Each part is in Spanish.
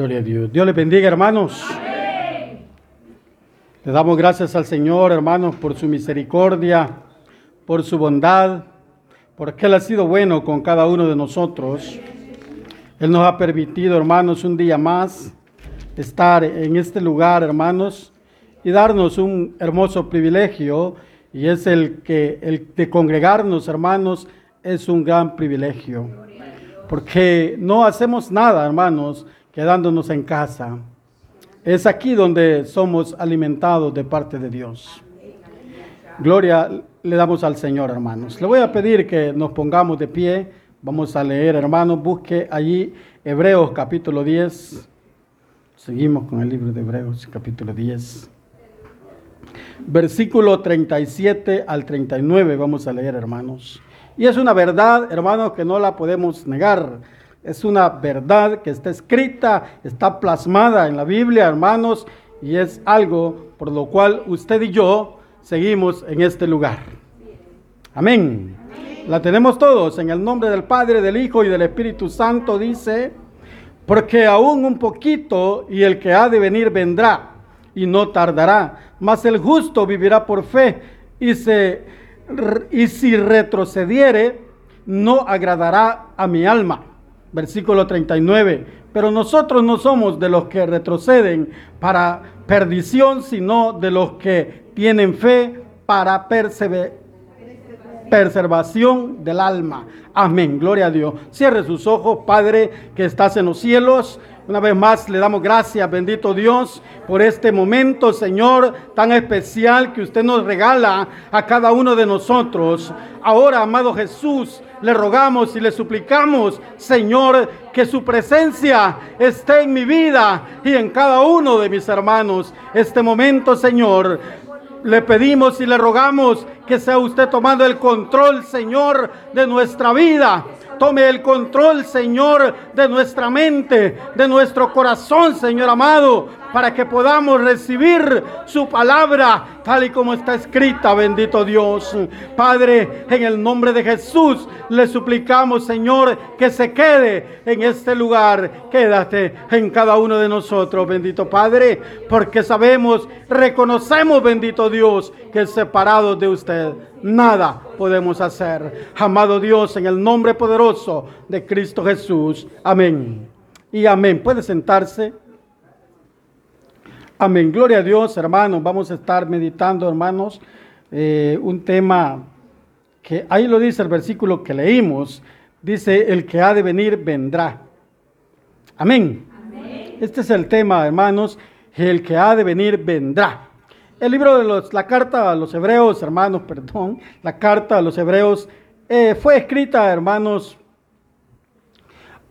Gloria a Dios. Dios le bendiga, hermanos. Le damos gracias al Señor, hermanos, por su misericordia, por su bondad, porque Él ha sido bueno con cada uno de nosotros. Él nos ha permitido, hermanos, un día más estar en este lugar, hermanos, y darnos un hermoso privilegio, y es el que el de congregarnos, hermanos, es un gran privilegio. Porque no hacemos nada, hermanos, quedándonos en casa. Es aquí donde somos alimentados de parte de Dios. Gloria le damos al Señor, hermanos. Le voy a pedir que nos pongamos de pie. Vamos a leer, hermanos. Busque allí Hebreos capítulo 10. Seguimos con el libro de Hebreos capítulo 10. Versículo 37 al 39 vamos a leer, hermanos. Y es una verdad, hermanos, que no la podemos negar es una verdad que está escrita, está plasmada en la Biblia, hermanos, y es algo por lo cual usted y yo seguimos en este lugar. Amén. La tenemos todos en el nombre del Padre, del Hijo y del Espíritu Santo, dice, porque aún un poquito y el que ha de venir vendrá y no tardará, mas el justo vivirá por fe y, se, y si retrocediere, no agradará a mi alma versículo 39. Pero nosotros no somos de los que retroceden para perdición, sino de los que tienen fe para preservación del alma. Amén, gloria a Dios. Cierre sus ojos, Padre que estás en los cielos. Una vez más le damos gracias, bendito Dios, por este momento, Señor, tan especial que usted nos regala a cada uno de nosotros. Ahora, amado Jesús, le rogamos y le suplicamos, Señor, que su presencia esté en mi vida y en cada uno de mis hermanos. Este momento, Señor, le pedimos y le rogamos que sea usted tomando el control, Señor, de nuestra vida. Tome el control, Señor, de nuestra mente, de nuestro corazón, Señor amado, para que podamos recibir su palabra tal y como está escrita, bendito Dios. Padre, en el nombre de Jesús, le suplicamos, Señor, que se quede en este lugar. Quédate en cada uno de nosotros, bendito Padre, porque sabemos, reconocemos, bendito Dios, que separados de usted nada podemos hacer. Amado Dios, en el nombre poderoso de Cristo Jesús. Amén. Y amén. Puede sentarse. Amén. Gloria a Dios, hermanos. Vamos a estar meditando, hermanos, eh, un tema que ahí lo dice el versículo que leímos. Dice, el que ha de venir vendrá. Amén. Amén. Este es el tema, hermanos. El que ha de venir vendrá. El libro de los, la carta a los hebreos, hermanos, perdón, la carta a los hebreos eh, fue escrita, hermanos,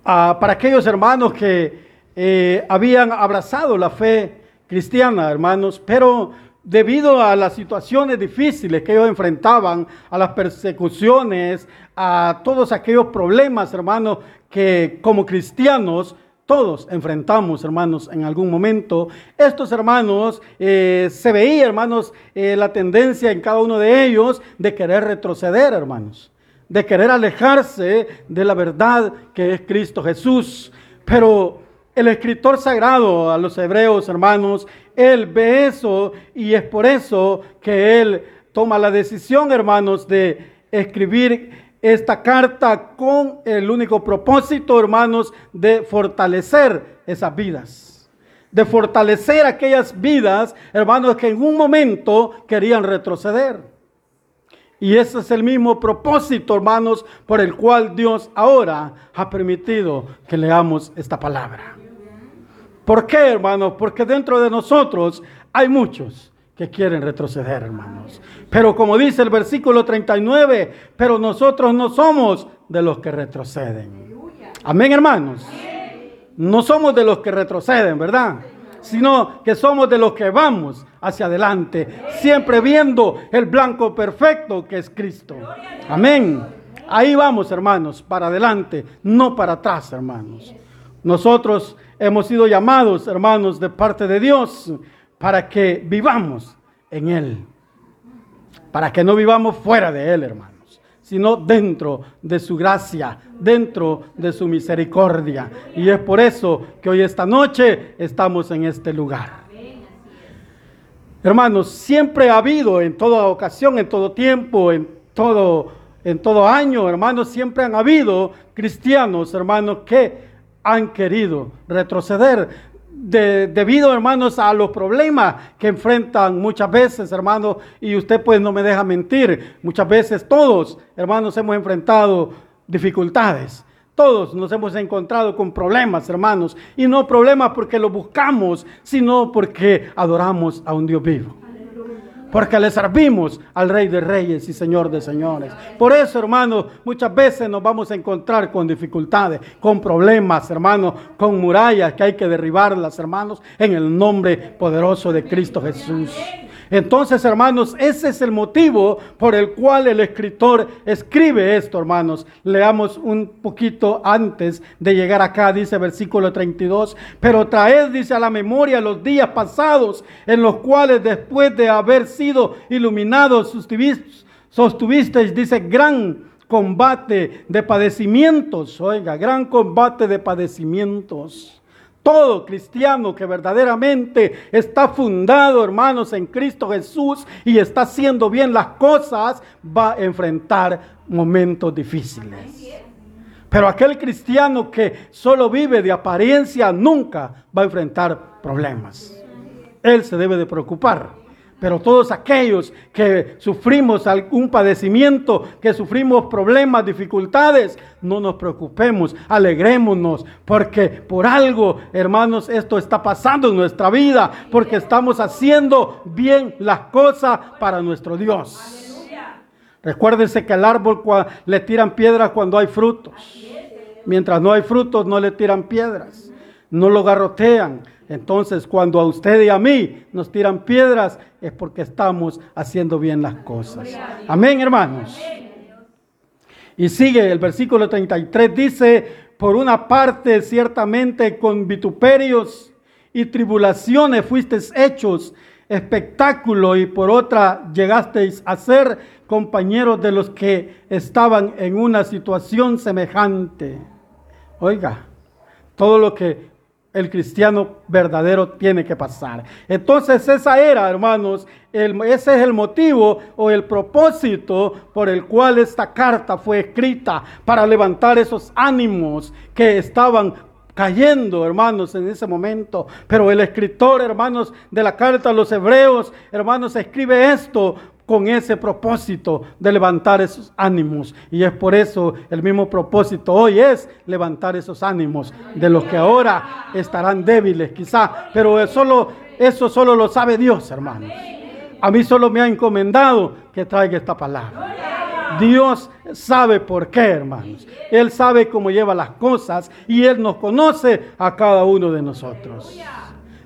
para aquellos hermanos que eh, habían abrazado la fe cristiana, hermanos, pero debido a las situaciones difíciles que ellos enfrentaban, a las persecuciones, a todos aquellos problemas, hermanos, que como cristianos todos enfrentamos, hermanos, en algún momento. Estos hermanos, eh, se veía, hermanos, eh, la tendencia en cada uno de ellos de querer retroceder, hermanos, de querer alejarse de la verdad que es Cristo Jesús. Pero el escritor sagrado a los hebreos, hermanos, él ve eso y es por eso que él toma la decisión, hermanos, de escribir esta carta con el único propósito, hermanos, de fortalecer esas vidas. De fortalecer aquellas vidas, hermanos, que en un momento querían retroceder. Y ese es el mismo propósito, hermanos, por el cual Dios ahora ha permitido que leamos esta palabra. ¿Por qué, hermanos? Porque dentro de nosotros hay muchos que quieren retroceder, hermanos. Pero como dice el versículo 39, pero nosotros no somos de los que retroceden. Amén, hermanos. No somos de los que retroceden, ¿verdad? Sino que somos de los que vamos hacia adelante, siempre viendo el blanco perfecto que es Cristo. Amén. Ahí vamos, hermanos, para adelante, no para atrás, hermanos. Nosotros hemos sido llamados, hermanos, de parte de Dios para que vivamos en Él. Para que no vivamos fuera de Él, hermanos, sino dentro de su gracia, dentro de su misericordia. Y es por eso que hoy esta noche estamos en este lugar. Hermanos, siempre ha habido en toda ocasión, en todo tiempo, en todo, en todo año, hermanos, siempre han habido cristianos, hermanos, que han querido retroceder debido, hermanos, a los problemas que enfrentan muchas veces, hermanos, y usted pues no me deja mentir, muchas veces todos, hermanos, hemos enfrentado dificultades. Todos nos hemos encontrado con problemas, hermanos, y no problemas porque los buscamos, sino porque adoramos a un Dios vivo porque le servimos al Rey de Reyes y Señor de Señores. Por eso, hermanos, muchas veces nos vamos a encontrar con dificultades, con problemas, hermanos, con murallas que hay que derribarlas, hermanos, en el nombre poderoso de Cristo Jesús. Entonces, hermanos, ese es el motivo por el cual el escritor escribe esto, hermanos. Leamos un poquito antes de llegar acá, dice versículo 32. Pero traed, dice a la memoria, los días pasados en los cuales después de haber sido iluminados, sostuvisteis, dice, gran combate de padecimientos. Oiga, gran combate de padecimientos. Todo cristiano que verdaderamente está fundado, hermanos, en Cristo Jesús y está haciendo bien las cosas, va a enfrentar momentos difíciles. Pero aquel cristiano que solo vive de apariencia nunca va a enfrentar problemas. Él se debe de preocupar pero todos aquellos que sufrimos algún padecimiento, que sufrimos problemas, dificultades, no nos preocupemos, alegrémonos, porque por algo, hermanos, esto está pasando en nuestra vida, porque estamos haciendo bien las cosas para nuestro Dios. Recuérdense que al árbol le tiran piedras cuando hay frutos. Mientras no hay frutos, no le tiran piedras, no lo garrotean entonces, cuando a usted y a mí nos tiran piedras, es porque estamos haciendo bien las cosas. Amén, hermanos. Y sigue el versículo 33, dice, por una parte, ciertamente con vituperios y tribulaciones fuisteis hechos espectáculo y por otra llegasteis a ser compañeros de los que estaban en una situación semejante. Oiga, todo lo que el cristiano verdadero tiene que pasar. Entonces esa era, hermanos, ese es el motivo o el propósito por el cual esta carta fue escrita, para levantar esos ánimos que estaban cayendo, hermanos, en ese momento. Pero el escritor, hermanos, de la carta a los hebreos, hermanos, escribe esto con ese propósito de levantar esos ánimos. Y es por eso el mismo propósito hoy es levantar esos ánimos de los que ahora estarán débiles quizá, pero solo, eso solo lo sabe Dios, hermanos. A mí solo me ha encomendado que traiga esta palabra. Dios sabe por qué, hermanos. Él sabe cómo lleva las cosas y Él nos conoce a cada uno de nosotros.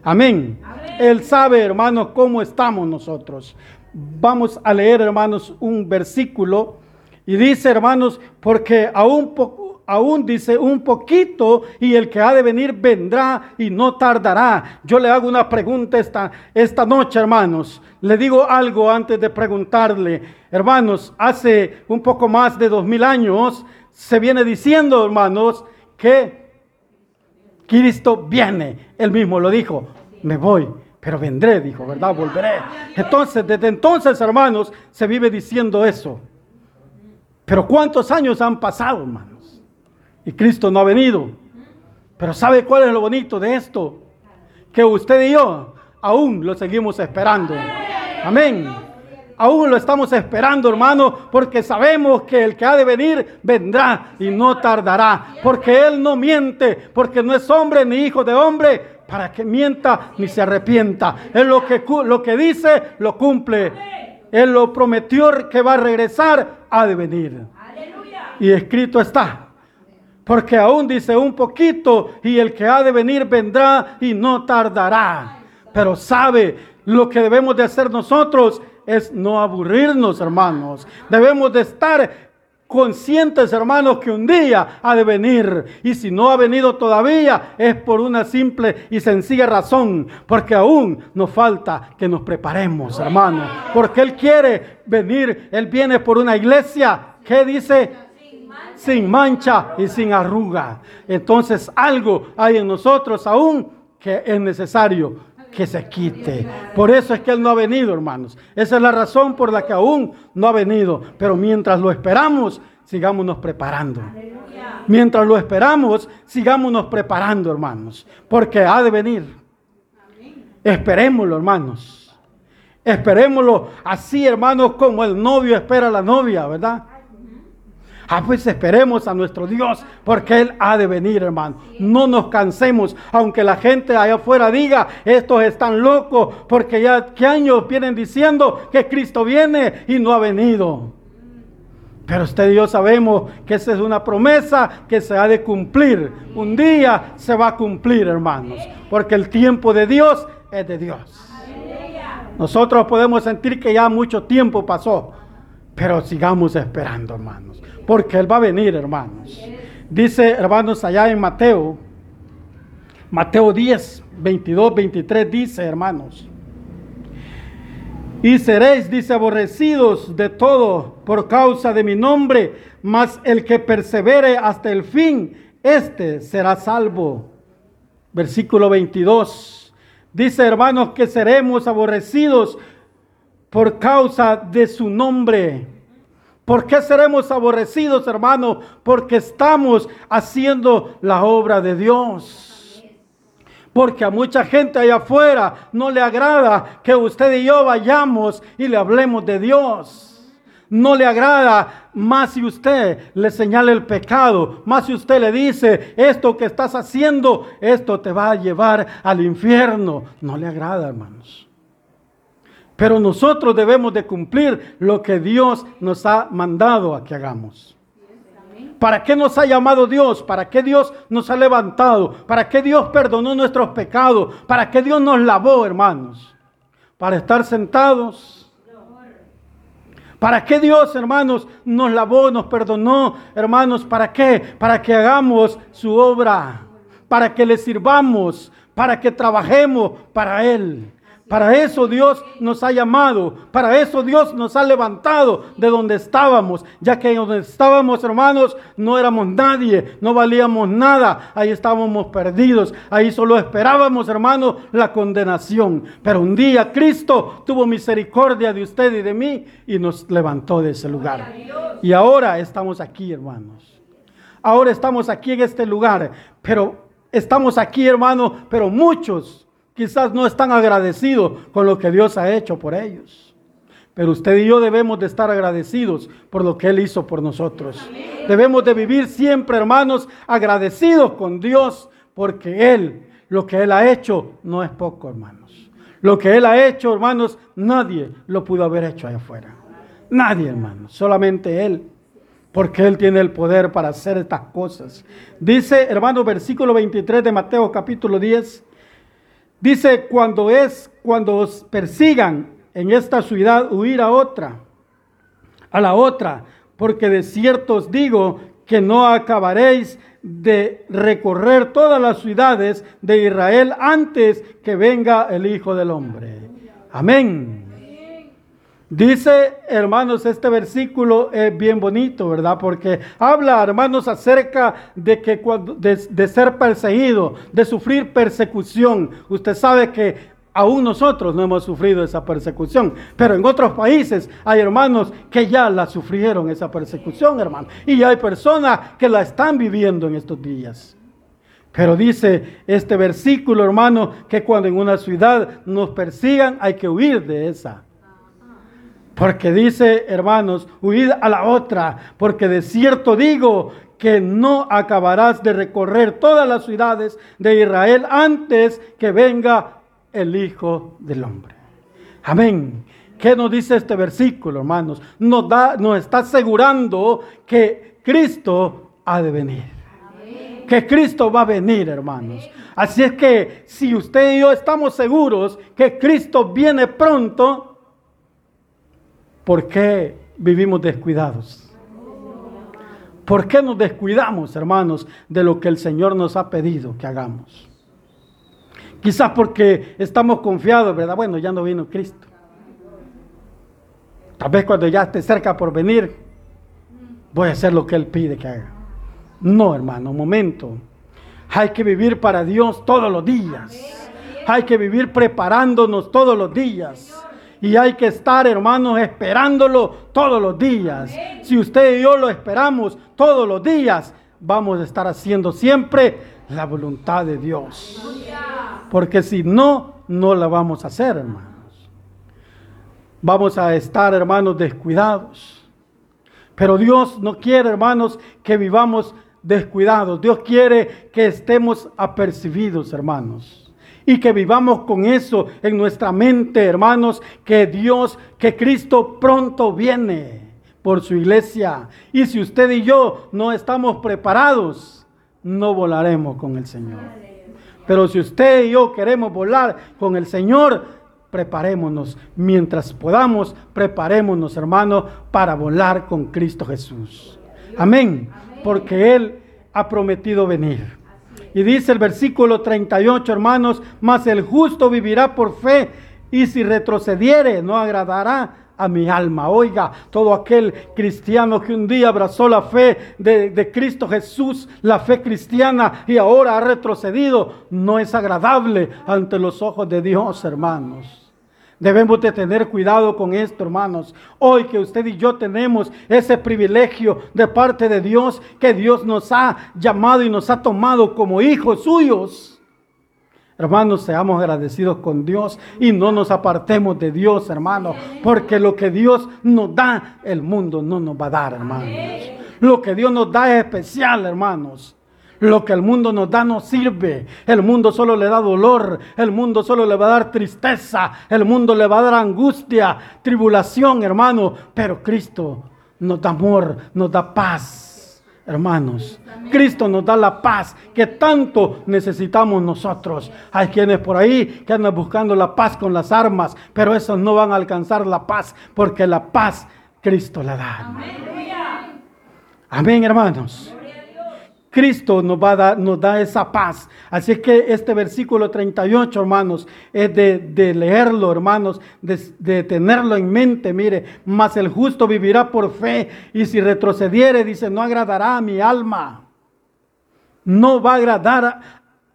Amén. Él sabe, hermanos, cómo estamos nosotros. Vamos a leer, hermanos, un versículo y dice, hermanos, porque aún, dice un poquito y el que ha de venir vendrá y no tardará. Yo le hago una pregunta esta, esta noche, hermanos. Le digo algo antes de preguntarle. Hermanos, hace un poco más de dos mil años se viene diciendo, hermanos, que Cristo viene. Él mismo lo dijo, me voy pero vendré, dijo, ¿verdad? Volveré. Entonces, desde entonces, hermanos, se vive diciendo eso. Pero ¿cuántos años han pasado, hermanos? Y Cristo no ha venido. Pero ¿sabe cuál es lo bonito de esto? Que usted y yo aún lo seguimos esperando. Amén. Aún lo estamos esperando, hermano, porque sabemos que el que ha de venir vendrá y no tardará. Porque Él no miente, porque no es hombre ni hijo de hombre para que mienta ni se arrepienta. Él lo que, lo que dice, lo cumple. Él lo prometió que va a regresar, ha de venir. Y escrito está. Porque aún dice un poquito y el que ha de venir vendrá y no tardará. Pero sabe lo que debemos de hacer nosotros es no aburrirnos, hermanos. Debemos de estar conscientes, hermanos, que un día ha de venir. Y si no ha venido todavía, es por una simple y sencilla razón, porque aún nos falta que nos preparemos, hermanos. Porque Él quiere venir, Él viene por una iglesia ¿qué dice? Sin mancha y sin arruga. Entonces algo hay en nosotros aún que es necesario que se quite. Por eso es que Él no ha venido, hermanos. Esa es la razón por la que aún no ha venido. Pero mientras lo esperamos, sigámonos preparando. Mientras lo esperamos, sigámonos preparando, hermanos. Porque ha de venir. Esperémoslo, hermanos. Esperémoslo así, hermanos, como el novio espera a la novia, ¿verdad? Ah, pues esperemos a nuestro Dios, porque Él ha de venir, hermano. No nos cansemos, aunque la gente allá afuera diga, estos están locos, porque ya qué años vienen diciendo que Cristo viene y no ha venido. Pero usted y yo sabemos que esa es una promesa que se ha de cumplir. Un día se va a cumplir, hermanos, porque el tiempo de Dios es de Dios. Nosotros podemos sentir que ya mucho tiempo pasó, pero sigamos esperando, hermanos, porque Él va a venir, hermanos. Dice, hermanos, allá en Mateo, Mateo 10, 22, 23, dice, hermanos, y seréis, dice, aborrecidos de todo por causa de mi nombre, mas el que persevere hasta el fin, este será salvo. Versículo 22. Dice, hermanos, que seremos aborrecidos por causa de su nombre. ¿Por qué seremos aborrecidos, hermanos? Porque estamos haciendo la obra de Dios. Porque a mucha gente allá afuera no le agrada que usted y yo vayamos y le hablemos de Dios no le agrada, más si usted le señala el pecado, más si usted le dice, esto que estás haciendo, esto te va a llevar al infierno. No le agrada, hermanos. Pero nosotros debemos de cumplir lo que Dios nos ha mandado a que hagamos. ¿Para qué nos ha llamado Dios? ¿Para qué Dios nos ha levantado? ¿Para qué Dios perdonó nuestros pecados? ¿Para qué Dios nos lavó, hermanos? Para estar sentados ¿Para qué Dios, hermanos, nos lavó, nos perdonó, hermanos? ¿Para qué? Para que hagamos su obra, para que le sirvamos, para que trabajemos para Él. Para eso Dios nos ha llamado, para eso Dios nos ha levantado de donde estábamos, ya que donde estábamos, hermanos, no éramos nadie, no valíamos nada, ahí estábamos perdidos, ahí solo esperábamos, hermanos, la condenación. Pero un día Cristo tuvo misericordia de usted y de mí y nos levantó de ese lugar. Y ahora estamos aquí, hermanos. Ahora estamos aquí en este lugar, pero estamos aquí, hermanos, pero muchos Quizás no están agradecidos con lo que Dios ha hecho por ellos. Pero usted y yo debemos de estar agradecidos por lo que Él hizo por nosotros. Debemos de vivir siempre, hermanos, agradecidos con Dios, porque Él, lo que Él ha hecho, no es poco, hermanos. Lo que Él ha hecho, hermanos, nadie lo pudo haber hecho allá afuera. Nadie, hermanos, solamente Él. Porque Él tiene el poder para hacer estas cosas. Dice, hermano, versículo 23 de Mateo capítulo 10. Dice, cuando es, cuando os persigan en esta ciudad, huir a otra, a la otra, porque de cierto os digo que no acabaréis de recorrer todas las ciudades de Israel antes que venga el Hijo del Hombre. Amén. Dice, hermanos, este versículo es bien bonito, ¿verdad? Porque habla, hermanos, acerca de que cuando, de, ser perseguido, de sufrir persecución. Usted sabe que aún nosotros no hemos sufrido esa persecución, pero en otros países hay hermanos que ya la sufrieron esa persecución, hermano, y hay personas que la están viviendo en estos días. Pero dice este versículo, hermano, que cuando en una ciudad nos persigan hay que huir de esa. Porque dice, hermanos, huid a la otra, porque de cierto digo que no acabarás de recorrer todas las ciudades de Israel antes que venga el Hijo del Hombre. Amén. ¿Qué nos dice este versículo, hermanos? Nos, da, nos está asegurando que Cristo ha de venir. Que Cristo va a venir, hermanos. Así es que si usted y yo estamos seguros que Cristo viene pronto, ¿Por qué vivimos descuidados? ¿Por qué nos descuidamos, hermanos, de lo que el Señor nos ha pedido que hagamos? Quizás porque estamos confiados, ¿verdad? Bueno, ya no vino Cristo. Tal vez cuando ya esté cerca por venir, voy a hacer lo que Él pide que haga. No, hermano, momento. Hay que vivir para Dios todos los días. Hay que vivir preparándonos todos los días. Y hay que estar, hermanos, esperándolo todos los días. Si usted y yo lo esperamos todos los días, vamos a estar haciendo siempre la voluntad de Dios. Porque si no, no la vamos a hacer, hermanos. Vamos a estar, hermanos, descuidados. Pero Dios no quiere, hermanos, que vivamos descuidados. Dios quiere que estemos apercibidos, hermanos y que vivamos con eso en nuestra mente, hermanos, que Dios, que Cristo pronto viene por su iglesia. Y si usted y yo no estamos preparados, no volaremos con el Señor. Pero si usted y yo queremos volar con el Señor, preparémonos. Mientras podamos, preparémonos, hermanos, para volar con Cristo Jesús. Amén. Porque Él ha prometido venir. Y dice el versículo 38, hermanos, mas el justo vivirá por fe y si retrocediere no agradará a mi alma. Oiga, todo aquel cristiano que un día abrazó la fe de, de, Cristo Jesús, la fe cristiana, y ahora ha retrocedido, no es agradable ante los ojos de Dios, hermanos. Debemos de tener cuidado con esto, hermanos. Hoy que usted y yo tenemos ese privilegio de parte de Dios, que Dios nos ha llamado y nos ha tomado como hijos suyos. Hermanos, seamos agradecidos con Dios y no nos apartemos de Dios, hermanos, porque lo que Dios nos da, el mundo no nos va a dar, hermanos. Lo que Dios nos da es especial, hermanos. Lo que el mundo nos da no sirve. El mundo solo le da dolor. El mundo solo le va a dar tristeza. El mundo le va a dar angustia, tribulación, hermano. Pero Cristo nos da amor, nos da paz, hermanos. Cristo nos da la paz que tanto necesitamos nosotros. Hay quienes por ahí que andan buscando la paz con las armas, pero esos no van a alcanzar la paz porque la paz Cristo la da. Amén, hermanos. Cristo nos, va a dar, nos da esa paz. Así que este versículo 38, hermanos, es de, leerlo, hermanos, de, tenerlo en mente. Mire, mas el justo vivirá por fe y si retrocediere, dice, no agradará a mi alma. No va a agradar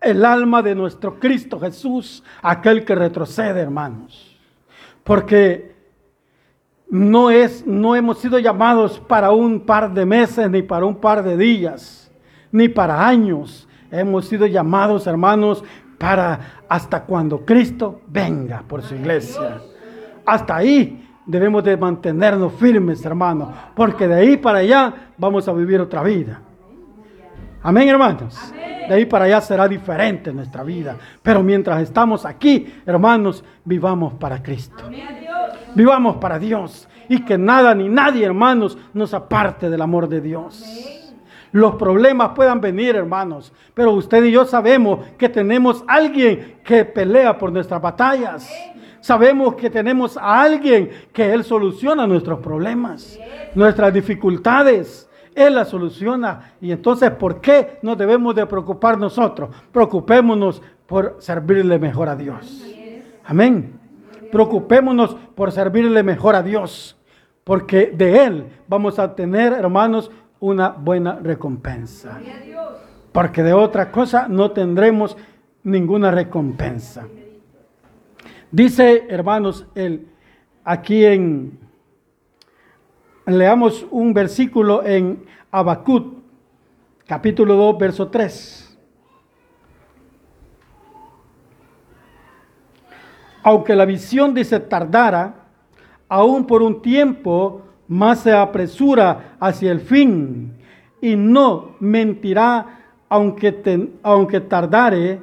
el alma de nuestro Cristo Jesús, aquel que retrocede, hermanos. Porque no es, no hemos sido llamados para un par de meses ni para un par de días ni para años. Hemos sido llamados, hermanos, para hasta cuando Cristo venga por su iglesia. Hasta ahí debemos de mantenernos firmes, hermanos, porque de ahí para allá vamos a vivir otra vida. Amén, hermanos. De ahí para allá será diferente nuestra vida. Pero mientras estamos aquí, hermanos, vivamos para Cristo. Vivamos para Dios. Y que nada ni nadie, hermanos, nos aparte del amor de Dios los problemas puedan venir, hermanos. Pero usted y yo sabemos que tenemos alguien que pelea por nuestras batallas. Sabemos que tenemos a alguien que Él soluciona nuestros problemas, nuestras dificultades. Él las soluciona. Y entonces, ¿por qué no debemos de preocupar nosotros? Preocupémonos por servirle mejor a Dios. Amén. Preocupémonos por servirle mejor a Dios. Porque de Él vamos a tener, hermanos, una buena recompensa. Porque de otra cosa no tendremos ninguna recompensa. Dice, hermanos, el, aquí en, leamos un versículo en Abacut, capítulo 2, verso 3. Aunque la visión dice tardara, aún por un tiempo, más se apresura hacia el fin y no mentirá aunque, aunque tardare,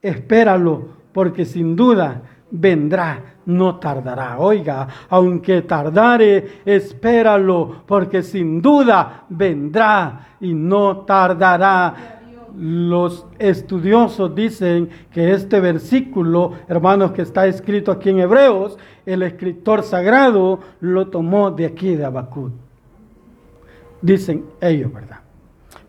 espéralo, porque sin duda vendrá, no tardará. Oiga, aunque tardare, espéralo, porque sin duda vendrá y no tardará. Los estudiosos dicen que este versículo, hermanos, que está escrito aquí en Hebreos, el escritor sagrado lo tomó de aquí de Abacut. Dicen ellos, ¿verdad?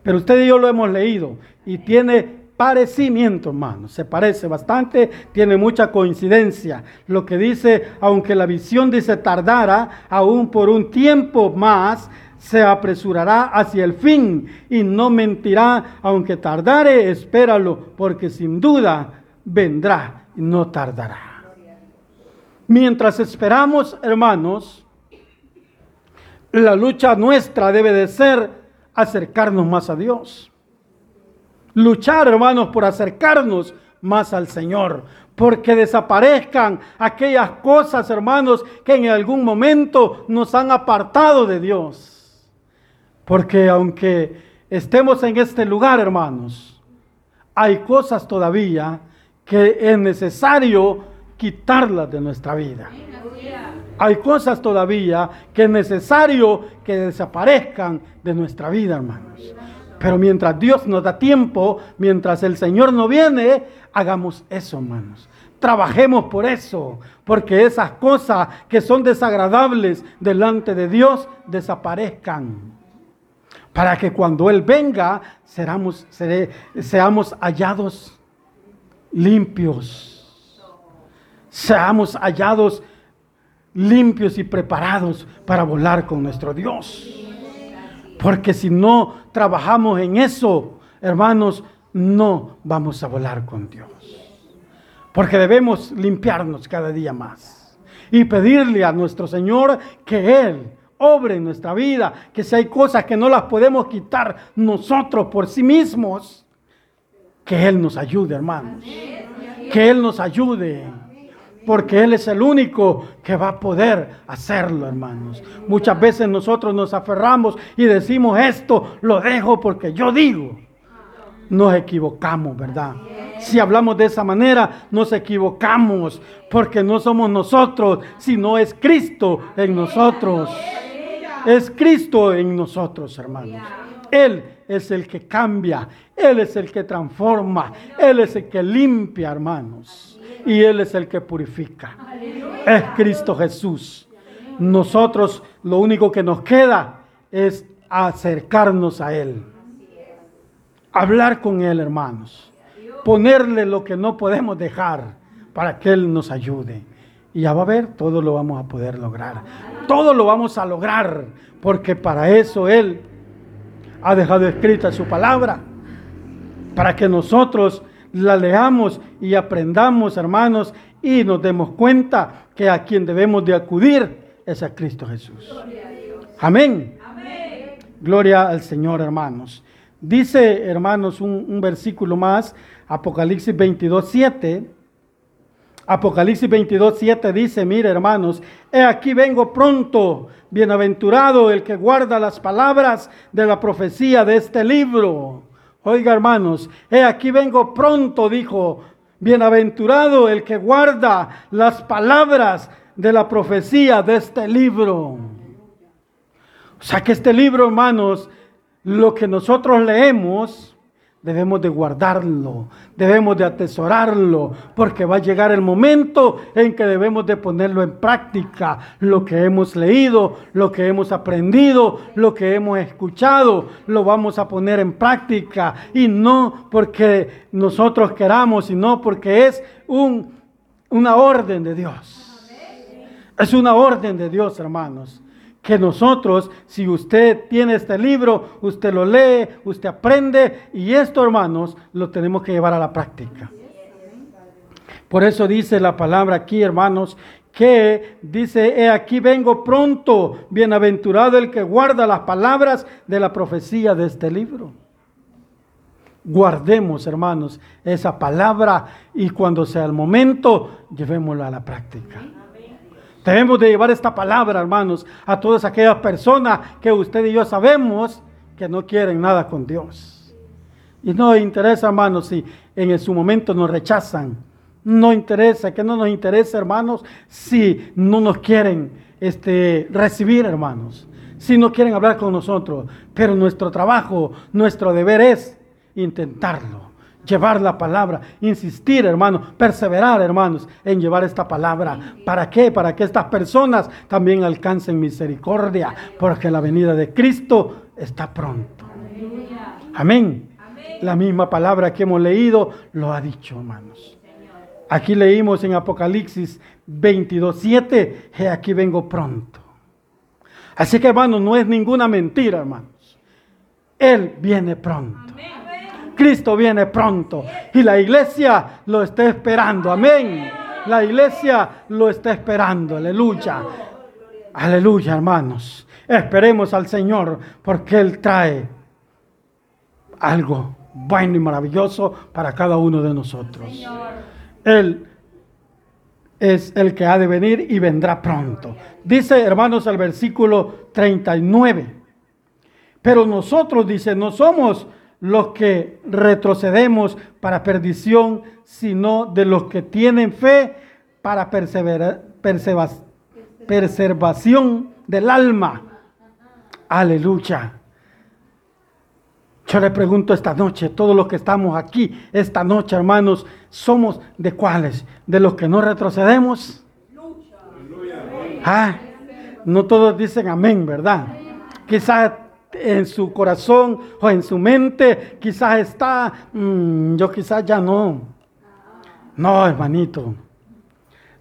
Pero usted y yo lo hemos leído y tiene parecimiento, hermanos. Se parece bastante, tiene mucha coincidencia. Lo que dice, aunque la visión dice tardara, aún por un tiempo más, se apresurará hacia el fin y no mentirá, aunque tardare, espéralo, porque sin duda vendrá y no tardará. Mientras esperamos, hermanos, la lucha nuestra debe de ser acercarnos más a Dios. Luchar, hermanos, por acercarnos más al Señor, porque desaparezcan aquellas cosas, hermanos, que en algún momento nos han apartado de Dios. Porque aunque estemos en este lugar, hermanos, hay cosas todavía que es necesario quitarlas de nuestra vida. Hay cosas todavía que es necesario que desaparezcan de nuestra vida, hermanos. Pero mientras Dios nos da tiempo, mientras el Señor no viene, hagamos eso, hermanos. Trabajemos por eso, porque esas cosas que son desagradables delante de Dios desaparezcan para que cuando Él venga seamos hallados limpios, seamos hallados limpios y preparados para volar con nuestro Dios. Porque si no trabajamos en eso, hermanos, no vamos a volar con Dios. Porque debemos limpiarnos cada día más y pedirle a nuestro Señor que Él obre en nuestra vida, que si hay cosas que no las podemos quitar nosotros por sí mismos, que Él nos ayude, hermanos. Que Él nos ayude. Porque Él es el único que va a poder hacerlo, hermanos. Muchas veces nosotros nos aferramos y decimos esto, lo dejo porque yo digo. Nos equivocamos, ¿verdad? Si hablamos de esa manera, nos equivocamos porque no somos nosotros, sino es Cristo en nosotros. Es Cristo en nosotros, hermanos. Él es el que cambia, Él es el que transforma, Él es el que limpia, hermanos. Y Él es el que purifica. Es Cristo Jesús. Nosotros lo único que nos queda es acercarnos a Él. Hablar con Él, hermanos. Ponerle lo que no podemos dejar para que Él nos ayude. Y ya va a ver, todo lo vamos a poder lograr. Todo lo vamos a lograr, porque para eso Él ha dejado escrita su palabra, para que nosotros la leamos y aprendamos, hermanos, y nos demos cuenta que a quien debemos de acudir es a Cristo Jesús. Amén. Gloria al Señor, hermanos. Dice, hermanos, un, versículo más, Apocalipsis 22, 7. Apocalipsis 22, 7 dice, mire hermanos, he aquí vengo pronto, bienaventurado el que guarda las palabras de la profecía de este libro. Oiga hermanos, he aquí vengo pronto, dijo, bienaventurado el que guarda las palabras de la profecía de este libro. O sea que este libro, hermanos, lo que nosotros leemos, Debemos de guardarlo, debemos de atesorarlo, porque va a llegar el momento en que debemos de ponerlo en práctica. Lo que hemos leído, lo que hemos aprendido, lo que hemos escuchado, lo vamos a poner en práctica. Y no porque nosotros queramos, sino porque es un, una orden de Dios. Es una orden de Dios, hermanos que nosotros, si usted tiene este libro, usted lo lee, usted aprende y esto, hermanos, lo tenemos que llevar a la práctica. Por eso dice la palabra aquí, hermanos, que dice, he aquí vengo pronto, bienaventurado el que guarda las palabras de la profecía de este libro. Guardemos, hermanos, esa palabra y cuando sea el momento, llevémosla a la práctica. Debemos de llevar esta palabra, hermanos, a todas aquellas personas que usted y yo sabemos que no quieren nada con Dios. Y no interesa, hermanos, si en su momento nos rechazan. No interesa, que no nos interesa, hermanos, si no nos quieren este, recibir, hermanos. Si no quieren hablar con nosotros. Pero nuestro trabajo, nuestro deber es intentarlo llevar la palabra, insistir, hermanos, perseverar, hermanos, en llevar esta palabra. ¿Para qué? Para que estas personas también alcancen misericordia, porque la venida de Cristo está pronto. Amén. La misma palabra que hemos leído lo ha dicho, hermanos. Aquí leímos en Apocalipsis 22, 7, aquí vengo pronto. Así que hermanos, no es ninguna mentira, hermanos. Él viene pronto. Cristo viene pronto y la iglesia lo está esperando. Amén. La iglesia lo está esperando. Aleluya. Aleluya, hermanos. Esperemos al Señor porque Él trae algo bueno y maravilloso para cada uno de nosotros. Él es el que ha de venir y vendrá pronto. Dice, hermanos, el versículo 39. Pero nosotros, dice, no somos los que retrocedemos para perdición, sino de los que tienen fe para perseverar, preservación del alma. Aleluya. Yo le pregunto esta noche, todos los que estamos aquí, esta noche, hermanos, ¿somos de cuáles? ¿De los que no retrocedemos? Ah, no todos dicen amén, ¿verdad? Quizás en su corazón o en su mente, quizás está, mm, yo quizás ya no. No, hermanito.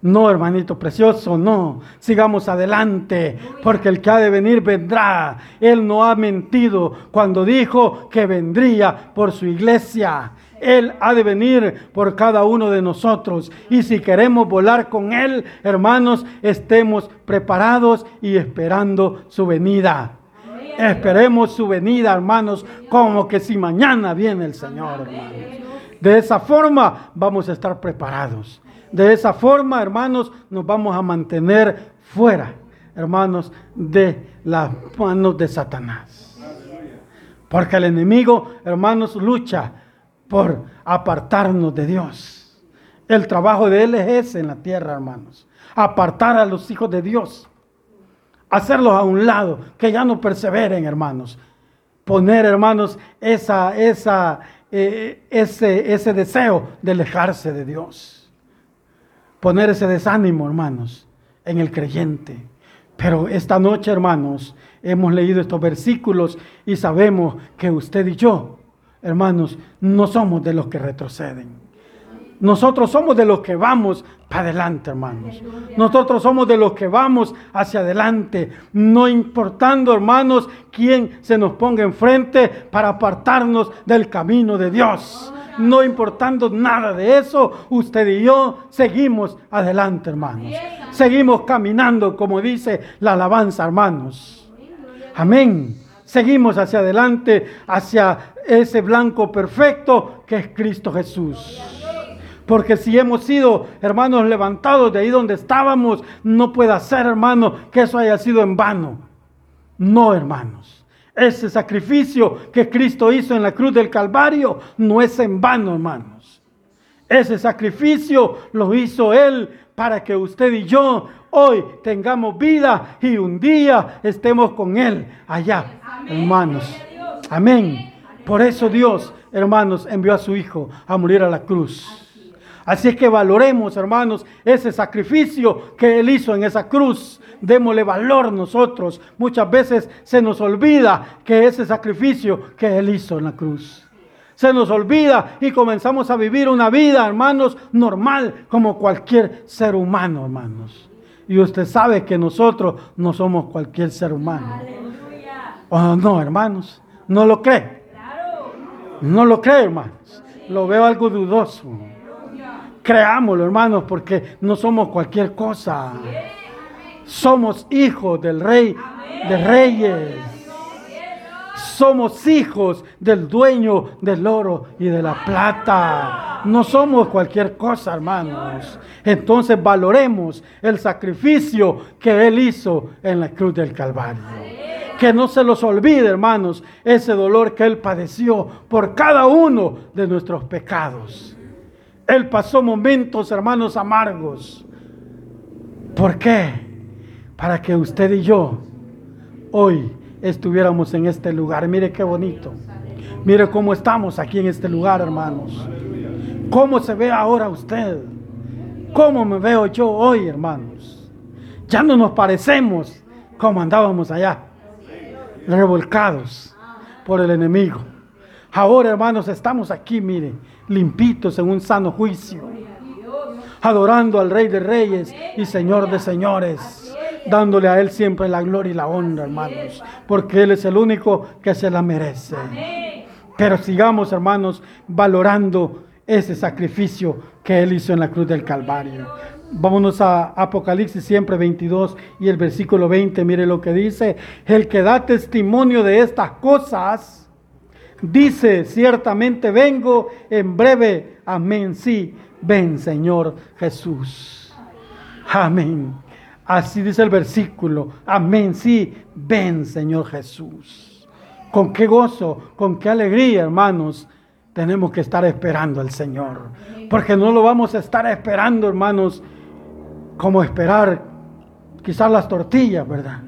No, hermanito precioso, no. Sigamos adelante, porque el que ha de venir vendrá. Él no ha mentido cuando dijo que vendría por su iglesia. Él ha de venir por cada uno de nosotros. Y si queremos volar con Él, hermanos, estemos preparados y esperando su venida. Esperemos su venida, hermanos, como que si mañana viene el Señor, De esa forma vamos a estar preparados. De esa forma, hermanos, nos vamos a mantener fuera, hermanos, de las manos de Satanás. Porque el enemigo, hermanos, lucha por apartarnos de Dios. El trabajo de él es ese en la tierra, hermanos. Apartar a los hijos de Dios. Hacerlos a un lado, que ya no perseveren, hermanos. Poner, hermanos, esa, esa, eh, ese, ese deseo de alejarse de Dios poner ese desánimo, hermanos, en el creyente. Pero esta noche, hermanos, hemos leído estos versículos y sabemos que usted y yo, hermanos, no somos de los que retroceden. Nosotros somos de los que vamos adelante, hermanos. Nosotros somos de los que vamos hacia adelante, no importando, hermanos, quién se nos ponga enfrente para apartarnos del camino de Dios no importando nada de eso, usted y yo seguimos adelante, hermanos. Seguimos caminando, como dice la alabanza, hermanos. Amén. Seguimos hacia adelante, hacia ese blanco perfecto que es Cristo Jesús. Porque si hemos sido, hermanos, levantados de ahí donde estábamos, no puede ser, hermano, que eso haya sido en vano. No, hermanos. Ese sacrificio que Cristo hizo en la cruz del Calvario no es en vano, hermanos. Ese sacrificio lo hizo Él para que usted y yo hoy tengamos vida y un día estemos con Él allá, hermanos. Amén. Por eso Dios, hermanos, envió a su Hijo a morir a la cruz. Así es que valoremos, hermanos, ese sacrificio que Él hizo en esa cruz démosle valor nosotros. Muchas veces se nos olvida que ese sacrificio que Él hizo en la cruz. Se nos olvida y comenzamos a vivir una vida, hermanos, normal como cualquier ser humano, hermanos. Y usted sabe que nosotros no somos cualquier ser humano. ¿O no, hermanos? ¿No lo cree? No lo cree, hermanos. Lo veo algo dudoso. Creámoslo, hermanos, porque no somos cualquier cosa. Somos hijos del rey de reyes. Somos hijos del dueño del oro y de la plata. No somos cualquier cosa, hermanos. Entonces valoremos el sacrificio que Él hizo en la cruz del Calvario. Que no se los olvide, hermanos, ese dolor que Él padeció por cada uno de nuestros pecados. Él pasó momentos, hermanos, amargos. ¿Por qué? para que usted y yo hoy estuviéramos en este lugar. Mire qué bonito. Mire cómo estamos aquí en este lugar, hermanos. ¿Cómo se ve ahora usted? ¿Cómo me veo yo hoy, hermanos? Ya no nos parecemos como andábamos allá, revolcados por el enemigo. Ahora, hermanos, estamos aquí, mire, limpitos en un sano juicio, adorando al Rey de Reyes y Señor de Señores dándole a Él siempre la gloria y la honra, hermanos, porque Él es el único que se la merece. Pero sigamos, hermanos, valorando ese sacrificio que Él hizo en la cruz del Calvario. Vámonos a Apocalipsis siempre 22 y el versículo 20, mire lo que dice, el que da testimonio de estas cosas, dice, ciertamente vengo en breve, amén, sí, ven Señor Jesús. Amén. Así dice el versículo, amén, sí, ven Señor Jesús. Con qué gozo, con qué alegría, hermanos, tenemos que estar esperando al Señor. Porque no lo vamos a estar esperando, hermanos, como esperar quizás las tortillas, ¿verdad?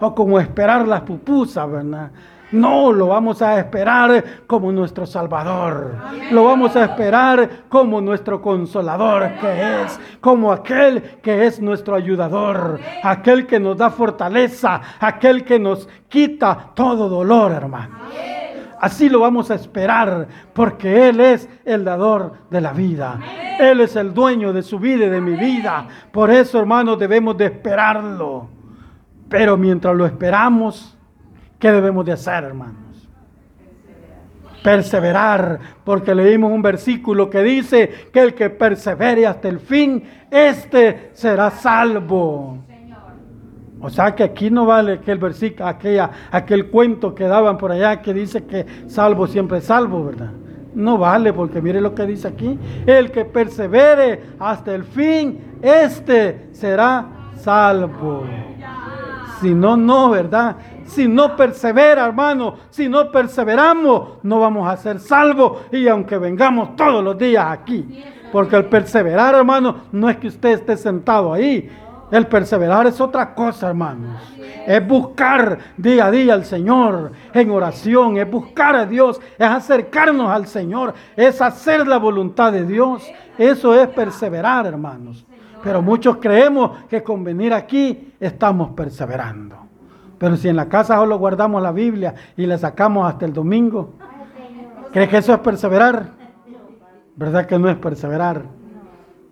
O como esperar las pupusas, ¿verdad? No, lo vamos a esperar como nuestro Salvador. Lo vamos a esperar como nuestro consolador que es, como aquel que es nuestro ayudador, aquel que nos da fortaleza, aquel que nos quita todo dolor, hermano. Así lo vamos a esperar porque Él es el dador de la vida. Él es el dueño de su vida y de mi vida. Por eso, hermanos, debemos de esperarlo. Pero mientras lo esperamos, ¿qué debemos de hacer, hermanos? Perseverar, porque leímos un versículo que dice que el que persevere hasta el fin, este será salvo. O sea que aquí no vale aquel versículo, aquella, aquel cuento que daban por allá que dice que salvo siempre salvo, ¿verdad? No vale porque mire lo que dice aquí. El que persevere hasta el fin, este será salvo. Si no, no, ¿verdad? Si no persevera, hermano, si no perseveramos, no vamos a ser salvos. Y aunque vengamos todos los días aquí, porque el perseverar, hermano, no es que usted esté sentado ahí. El perseverar es otra cosa, hermanos. Es buscar día a día al Señor en oración, es buscar a Dios, es acercarnos al Señor, es hacer la voluntad de Dios. Eso es perseverar, hermanos. Pero muchos creemos que con venir aquí estamos perseverando. Pero si en la casa solo guardamos la Biblia y la sacamos hasta el domingo, ¿cree que eso es perseverar? ¿Verdad que no es perseverar?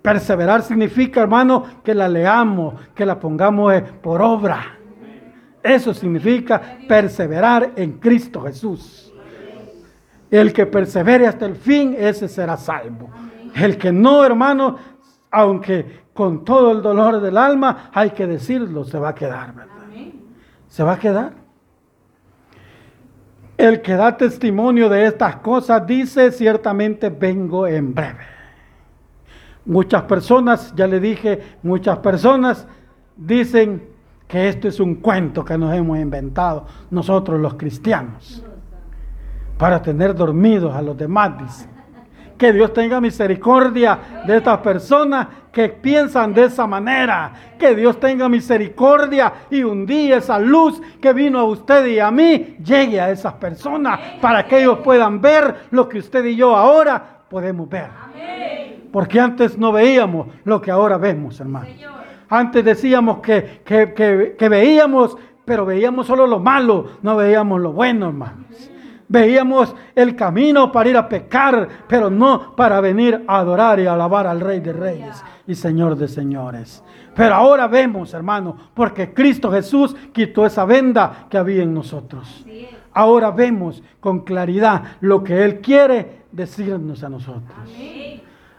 Perseverar significa, hermano, que la leamos, que la pongamos eh, por obra. Eso significa perseverar en Cristo Jesús. El que persevere hasta el fin, ese será salvo. El que no, hermano, aunque con todo el dolor del alma, hay que decirlo, se va a quedar, ¿verdad? Se va a quedar. El que da testimonio de estas cosas dice, ciertamente vengo en breve. Muchas personas, ya le dije, muchas personas dicen que esto es un cuento que nos hemos inventado nosotros los cristianos para tener dormidos a los demás. Que Dios tenga misericordia de estas personas que piensan de esa manera. Que Dios tenga misericordia y un día esa luz que vino a usted y a mí llegue a esas personas para que ellos puedan ver lo que usted y yo ahora podemos ver. Porque antes no veíamos lo que ahora vemos, hermano. Antes decíamos que, que, veíamos, pero veíamos solo lo malo, no veíamos lo bueno, hermanos. Veíamos el camino para ir a pecar, pero no para venir a adorar y alabar al Rey de Reyes y Señor de Señores. Pero ahora vemos, hermano, porque Cristo Jesús quitó esa venda que había en nosotros. Ahora vemos con claridad lo que Él quiere decirnos a nosotros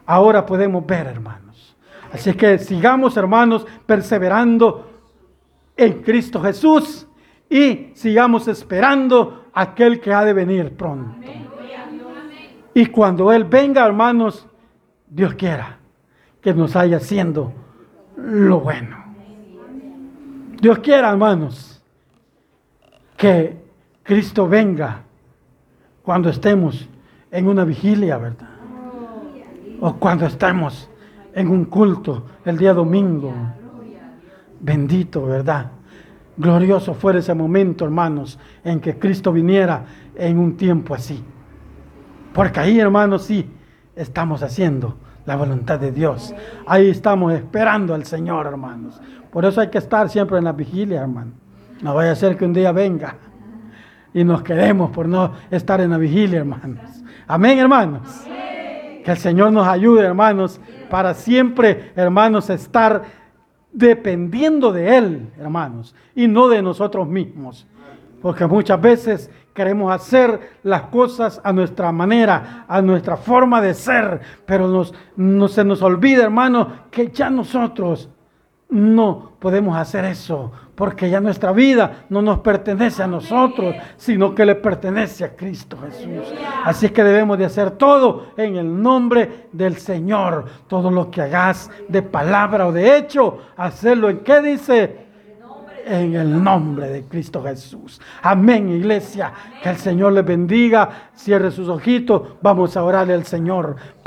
ahora podemos ver, hermanos. Así que sigamos, hermanos, perseverando en Cristo Jesús y sigamos esperando aquel que ha de venir pronto. Y cuando Él venga, hermanos, Dios quiera que nos haya haciendo lo bueno. Dios quiera, hermanos, que Cristo venga cuando estemos en una vigilia, ¿verdad? o cuando estamos en un culto el día domingo. Bendito, ¿verdad? Glorioso fuera ese momento, hermanos, en que Cristo viniera en un tiempo así. Porque ahí, hermanos, sí, estamos haciendo la voluntad de Dios. Ahí estamos esperando al Señor, hermanos. Por eso hay que estar siempre en la vigilia, hermano. No vaya a ser que un día venga y nos quedemos por no estar en la vigilia, hermanos. Amén, hermanos. Que el Señor nos ayude, hermanos, para siempre, hermanos, estar dependiendo de Él, hermanos, y no de nosotros mismos. Porque muchas veces queremos hacer las cosas a nuestra manera, a nuestra forma de ser, pero no se nos olvida, hermanos, que ya nosotros no podemos hacer eso, porque ya nuestra vida no nos pertenece a nosotros, sino que le pertenece a Cristo Jesús. Así que debemos de hacer todo en el nombre del Señor. Todo lo que hagas de palabra o de hecho, hacerlo en qué dice en el nombre de Cristo Jesús. Amén, iglesia. Que el Señor les bendiga. Cierre sus ojitos. Vamos a orarle al Señor.